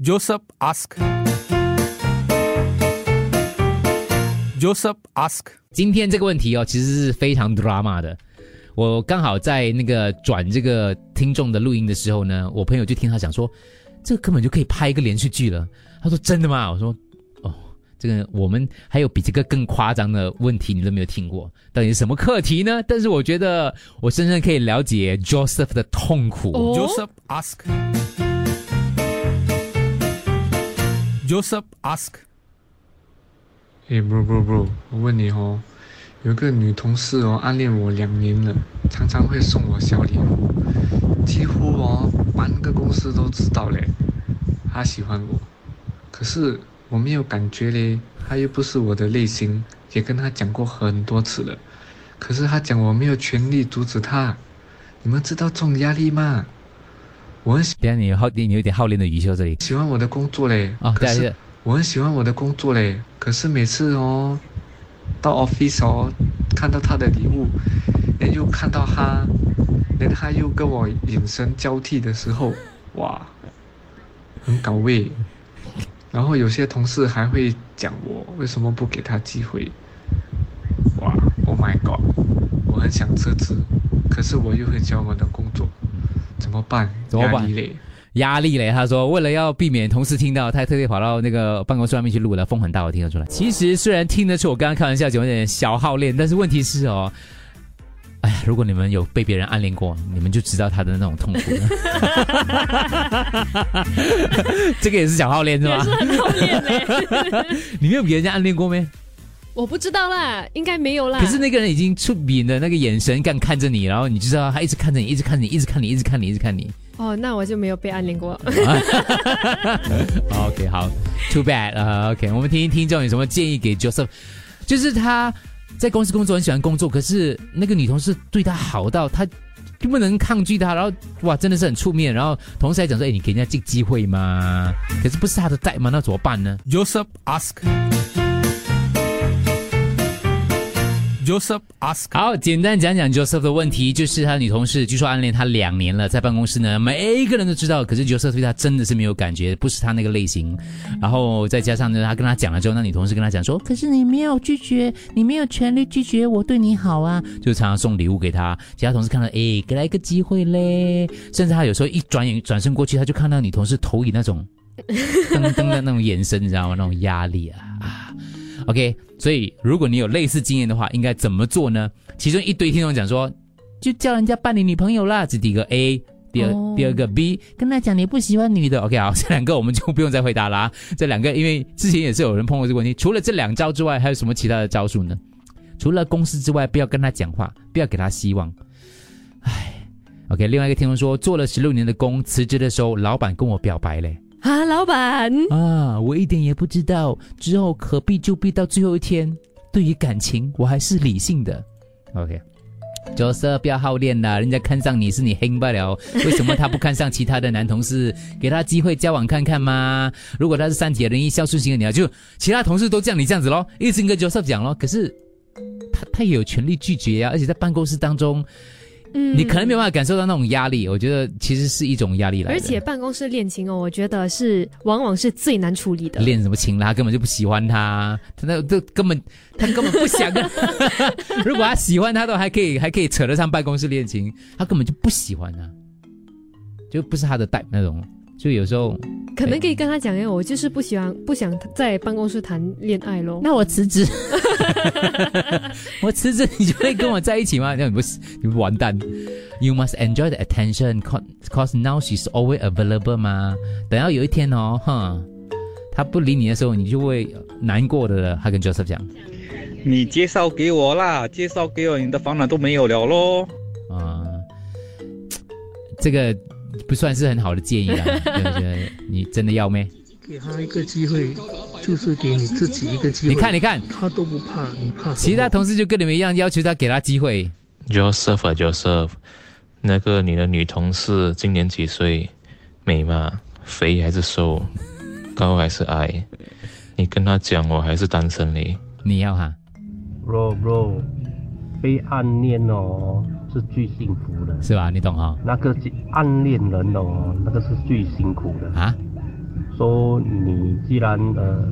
Joseph ask. Joseph ask. 今天这个问题哦，其实是非常 drama 的。我刚好在那个转这个听众的录音的时候呢，我朋友就听他讲说，这个根本就可以拍一个连续剧了。他说真的吗？我说哦，这个我们还有比这个更夸张的问题你都没有听过，到底是什么课题呢？但是我觉得我深深可以了解 Joseph 的痛苦。哦 Joseph ask. Joseph ask. 哎，bro bro bro，我问你哦，有个女同事哦，暗恋我两年了，常常会送我小礼物，几乎哦，半个公司都知道嘞，她喜欢我，可是我没有感觉嘞，她又不是我的类型，也跟她讲过很多次了，可是她讲我没有权利阻止她，你们知道这种压力吗？我很喜欢你有好你有点好练的语气在这里喜欢我的工作嘞，啊，可是对对，我很喜欢我的工作嘞，可是每次哦，到 office 哦，看到他的礼物，哎又看到他，连他又跟我眼神交替的时候，哇，很搞味。然后有些同事还会讲我为什么不给他机会，哇，Oh my god，我很想辞职，可是我又很喜欢我的工作，怎么办？怎么办压力嘞。他说，为了要避免同事听到，他特地跑到那个办公室外面去录的，风很大，我听得出来。其实虽然听得出我刚刚开玩笑讲有点小好练，但是问题是哦。哎呀，如果你们有被别人暗恋过，你们就知道他的那种痛苦了。这个也是小号恋是吗也是？很好练嘞。你没有给人家暗恋过没？我不知道啦，应该没有啦。可是那个人已经出名的那个眼神干看着你，然后你就知道他一直看着你，一直看着你，一直看你，一直看你，一直看你。哦，那我就没有被暗恋过。OK，好，Too bad 啊、OK，我们听听听众有什么建议给 Joseph，就是他在公司工作很喜欢工作，可是那个女同事对他好到他就不能抗拒他，然后哇，真的是很出面，然后同事还讲说，哎，你给人家这个机会吗？可是不是他的债吗？那怎么办呢？Joseph ask. Joseph ask. 好，简单讲讲 Joseph 的问题，就是他女同事据说暗恋他两年了，在办公室呢，每一个人都知道，可是 Joseph 对他真的是没有感觉，不是他那个类型。然后再加上呢，他跟他讲了之后，那女同事跟他讲说，可是你没有拒绝，你没有权利拒绝我对你好啊，就常常送礼物给他。其他同事看到，哎，给他一个机会嘞，甚至他有时候一转眼转身过去，他就看到女同事投以那种 噔噔的那种眼神，你知道吗？那种压力啊啊。OK，所以如果你有类似经验的话，应该怎么做呢？其中一堆听众讲说，就叫人家扮你女朋友啦，这第一个 A。第二、哦第二个 B 跟他讲你不喜欢女的，OK 好，这两个我们就不用再回答啦。这两个因为之前也是有人碰过这个问题，除了这两招之外，还有什么其他的招数呢？除了公司之外，不要跟他讲话，不要给他希望。唉，OK，另外一个听众说，做了十六年的工，辞职的时候，老板跟我表白嘞。啊，老板，啊，我一点也不知道，之后可避就避到最后一天。对于感情，我还是理性的。OK。角色不要好练啦，人家看上你是你黑不了，为什么他不看上其他的男同事？给他机会交往看看嘛。如果他是善解人意、孝顺型的，你要就其他同事都像你这样子咯，一直跟 Joseph 讲咯。可是他他也有权利拒绝呀、而且在办公室当中，嗯你可能没有办法感受到那种压力。我觉得其实是一种压力来的。而且办公室恋情哦，我觉得是往往是最难处理的。恋什么情啦？他根本就不喜欢他，他那都根本他根本不想跟。如果他喜欢他，都还可以还可以扯得上办公室恋情，他根本就不喜欢他，就不是他的代那种。就有时候，可能可以跟他讲，哎，我就是不喜欢，不想在办公室谈恋爱咯。那我辞职，我辞职，你就会跟我在一起吗？那你不是你不完蛋。You must enjoy the attention, cause cause now she's always available 嘛。等到有一天哦，哼，他不理你的时候，你就会难过的了。他跟 Joseph 讲。你介绍给我啦，介绍给我，你的烦恼都没有了咯。啊、这个不算是很好的建议啦。我觉得你真的要咩？给他一个机会，就是给你自己一个机会。你看，你看，他都不怕，你怕？其他同事就跟你们一样，要求他给他机会。Joseph 啊，Joseph，那个你的女同事今年几岁？美吗？肥还是瘦？高还是矮？你跟他讲，我还是单身嘞。你要哈？bro bro，被暗恋哦是最幸福的，是吧？你懂哈？那个暗恋人哦，那个是最辛苦的啊？说你既然呃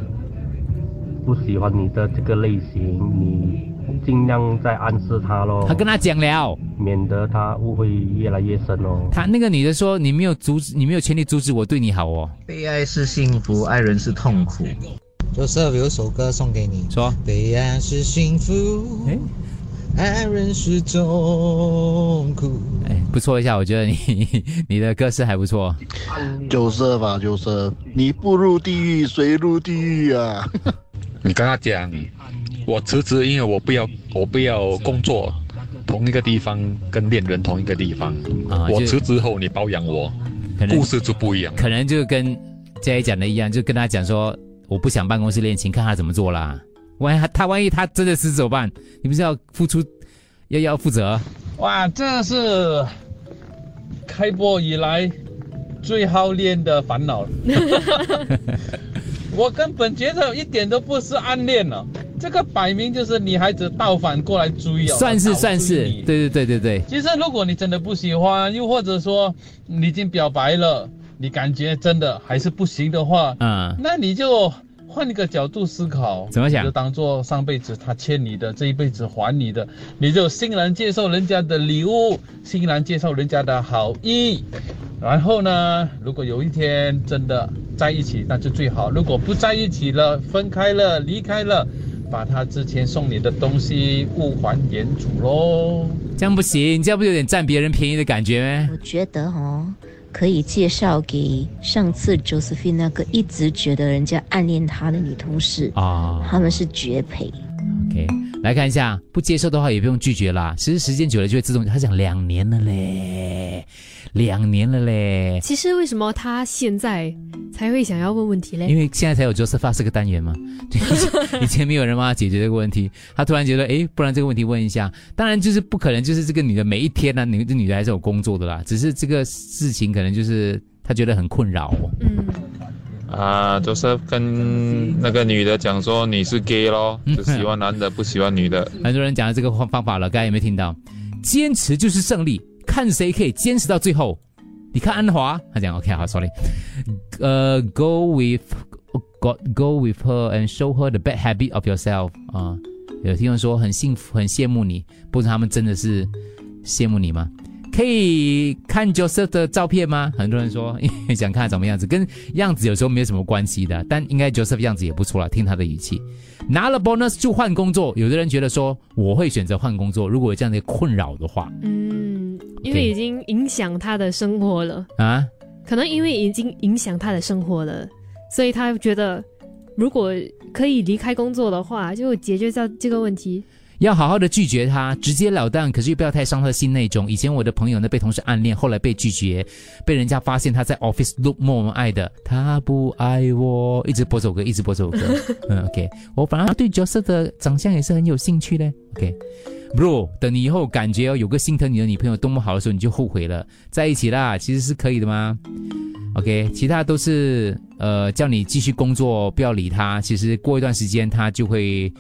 不喜欢你的这个类型，你尽量再暗示他咯，他跟他讲了，免得他误会越来越深哦。他那个女的说你没有阻止，你没有权利阻止我对你好哦。被爱是幸福，爱人是痛苦。就是有首歌送给你，说被爱是幸福，爱人是痛苦。哎，不错一下，我觉得你 你的歌声还不错。就是吧，就是你不入地狱谁入地狱啊？你跟他讲，我辞职，因为我不要，我不要工作，同一个地方跟恋人同一个地方。啊我辞职后你包养我，故事就不一样。可能就跟佳怡讲的一样，就跟他讲说我不想办公室恋情，看他怎么做啦。万一他他万一他真的是怎么办？你不是要付出，要要负责？哇，这是开播以来最好练的烦恼了。我根本觉得一点都不是暗恋了，这个摆明就是女孩子倒反过来追哦。算是算是，对对对对对。其实如果你真的不喜欢，又或者说你已经表白了，你感觉真的还是不行的话，嗯，那你就换一个角度思考，怎么想就当做上辈子他欠你的，这一辈子还你的，你就欣然接受人家的礼物，欣然接受人家的好意。然后呢，如果有一天真的在一起，那就最好；如果不在一起了，分开了，离开了，把他之前送你的东西物还原主喽。这样不行，这样不有点占别人便宜的感觉吗？我觉得哦，可以介绍给上次 Josephine 那个一直觉得人家暗恋他的女同事啊他们是绝配。OK，来看一下，不接受的话也不用拒绝啦。其实时间久了就会自动。他讲两年了嘞，两年了嘞，其实为什么他现在才会想要问问题嘞？因为现在才有 Joseph 这个单元嘛，就以前没有人帮他解决这个问题，他突然觉得，哎，不然这个问题问一下。当然就是不可能，就是这个女的每一天呢、女这女的还是有工作的啦，只是这个事情可能就是他觉得很困扰、哦。啊，就是跟那个女的讲说你是 gay 咯，只喜欢男的不喜欢女的。很多人讲了这个方方法了，刚才有没有听到？坚持就是胜利，看谁可以坚持到最后。你看安华，他讲 OK 好，sorry，呃、g o with go go with her and show her the bad habit of yourself 啊、有听众说很幸福，很羡慕你，不知道他们真的是羡慕你吗？可以看 Joseph 的照片吗？很多人说因为 想看他怎么样子，跟样子有时候没有什么关系的，但应该 Joseph 样子也不错了，听他的语气。拿了 bonus 就换工作，有的人觉得说我会选择换工作，如果有这样的困扰的话嗯，因为已经影响他的生活了，啊，可能因为已经影响他的生活了，所以他觉得如果可以离开工作的话，就解决掉这个问题。要好好的拒绝他，直截了当，可是又不要太伤他心那种。以前我的朋友呢被同事暗恋，后来被拒绝，被人家发现他在 office look more 爱的，他不爱我，一直播这首歌，一直播这首歌。嗯，OK，我反而对角色的长相也是很有兴趣嘞。OK，bro，、等你以后感觉有个心疼你的女朋友多么好的时候，你就后悔了，在一起啦，其实是可以的吗？OK，其他都是呃叫你继续工作，不要理他。其实过一段时间他就会。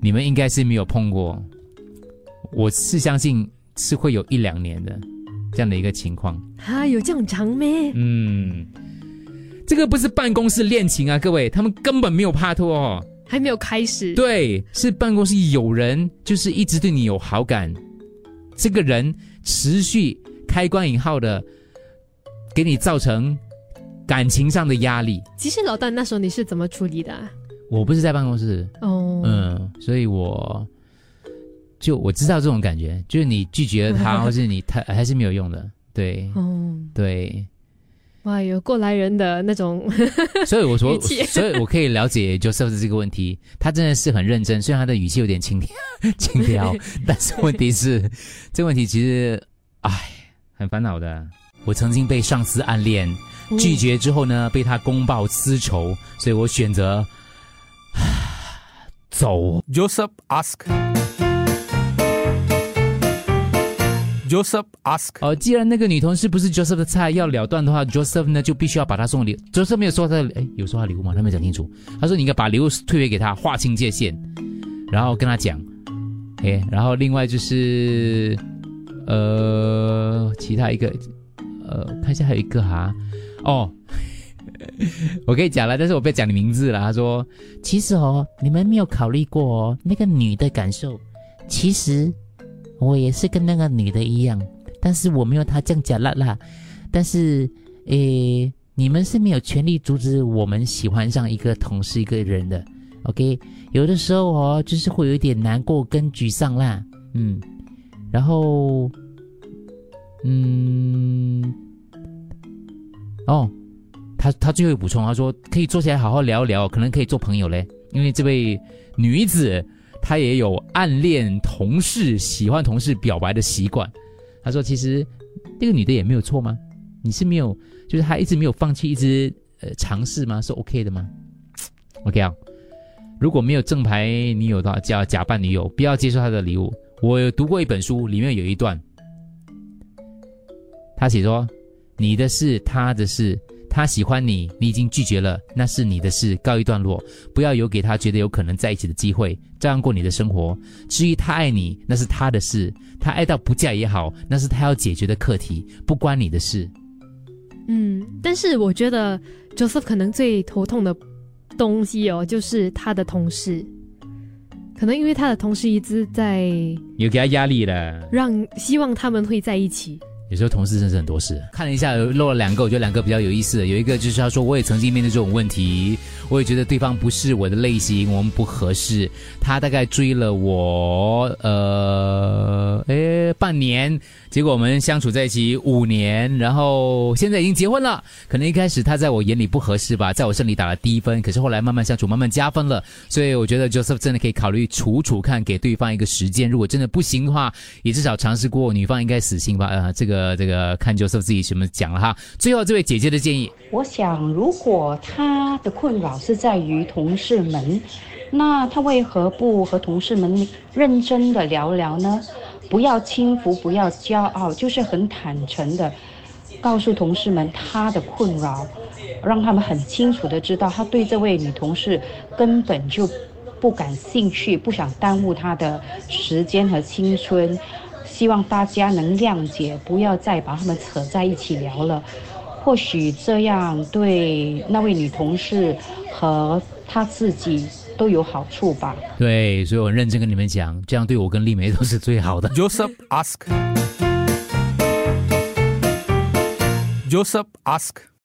你们应该是没有碰过，我是相信是会有一两年的这样的一个情况。啊，有这样长咩？嗯，这个不是办公室恋情啊，各位，他们根本没有拍拖哦。还没有开始。对，是办公室有人就是一直对你有好感，这个人持续开关引号的给你造成感情上的压力。其实老大那时候你是怎么处理的、啊？我不是在办公室，哦，嗯，所以我就我知道这种感觉，就是你拒绝了他，或是你他还是没有用的，对，哦，对，哇，有过来人的那种，所以我说 所以我可以了解 Joseph 这个问题，他真的是很认真，虽然他的语气有点轻佻轻佻，但是问题是，这个问题其实，唉，很烦恼的。我曾经被上司暗恋，拒绝之后呢，被他公报私仇，所以我选择走。Joseph ask. Joseph ask. 呃，既然那个女同事不是 Joseph 的菜，要了断的话，Joseph 呢就必须要把她送礼。Joseph 没有说他的，哎，有说他礼物吗？他没讲清楚。他说你应该把礼物退回给他，划清界限，然后跟他讲。哎，然后另外就是，呃，其他一个，呃，看一下还有一个哈，哦，我可以讲了，但是我不要讲你名字了。他说，其实哦，你们没有考虑过哦，那个女的感受。其实我也是跟那个女的一样，但是我没有她这样假辣辣。但是，诶，你们是没有权利阻止我们喜欢上一个同事一个人的。OK，有的时候哦，就是会有一点难过跟沮丧啦。嗯，然后，嗯，哦。他他最后补充，他说可以坐下来好好聊聊，可能可以做朋友嘞。因为这位女子她也有暗恋同事、喜欢同事表白的习惯。他说其实那个女的也没有错吗？你是没有，就是她一直没有放弃，一直呃尝试吗？是 OK 的吗？OK 啊，如果没有正牌女友的话，叫假扮女友，不要接受她的礼物。我有读过一本书，里面有一段，他写说你的事，他的事。他喜欢你，你已经拒绝了，那是你的事，告一段落，不要有给他觉得有可能在一起的机会，照样过你的生活。至于他爱你，那是他的事，他爱到不嫁也好，那是他要解决的课题，不关你的事。嗯，但是我觉得 Joseph 可能最头痛的东西哦，就是他的同事，可能因为他的同事一直在有给他压力了，让希望他们会在一起。有时候同事真是很多事，看了一下漏了两个，我觉得两个比较有意思的。有一个就是他说，我也曾经面对这种问题，我也觉得对方不是我的类型，我们不合适。他大概追了我，呃，诶，半年。结果我们相处在一起五年，然后现在已经结婚了。可能一开始他在我眼里不合适吧，在我心里打了低分。可是后来慢慢相处，慢慢加分了。所以我觉得 Joseph 真的可以考虑处处看，给对方一个时间。如果真的不行的话，也至少尝试过。女方应该死心吧？呃，这个呃这个看教授自己怎么讲了哈。最后这位姐姐的建议，我想如果她的困扰是在于同事们，那她为何不和同事们认真的聊聊呢？不要轻浮，不要骄傲，就是很坦诚的告诉同事们她的困扰，让他们很清楚的知道他对这位女同事根本就不感兴趣，不想耽误他的时间和青春。希望大家能谅解，不要再把他们扯在一起聊了。或许这样对那位女同事和她自己。都有好处吧？对，所以我认真跟你们讲，这样对我跟丽梅都是最好的。Joseph ask. Joseph ask.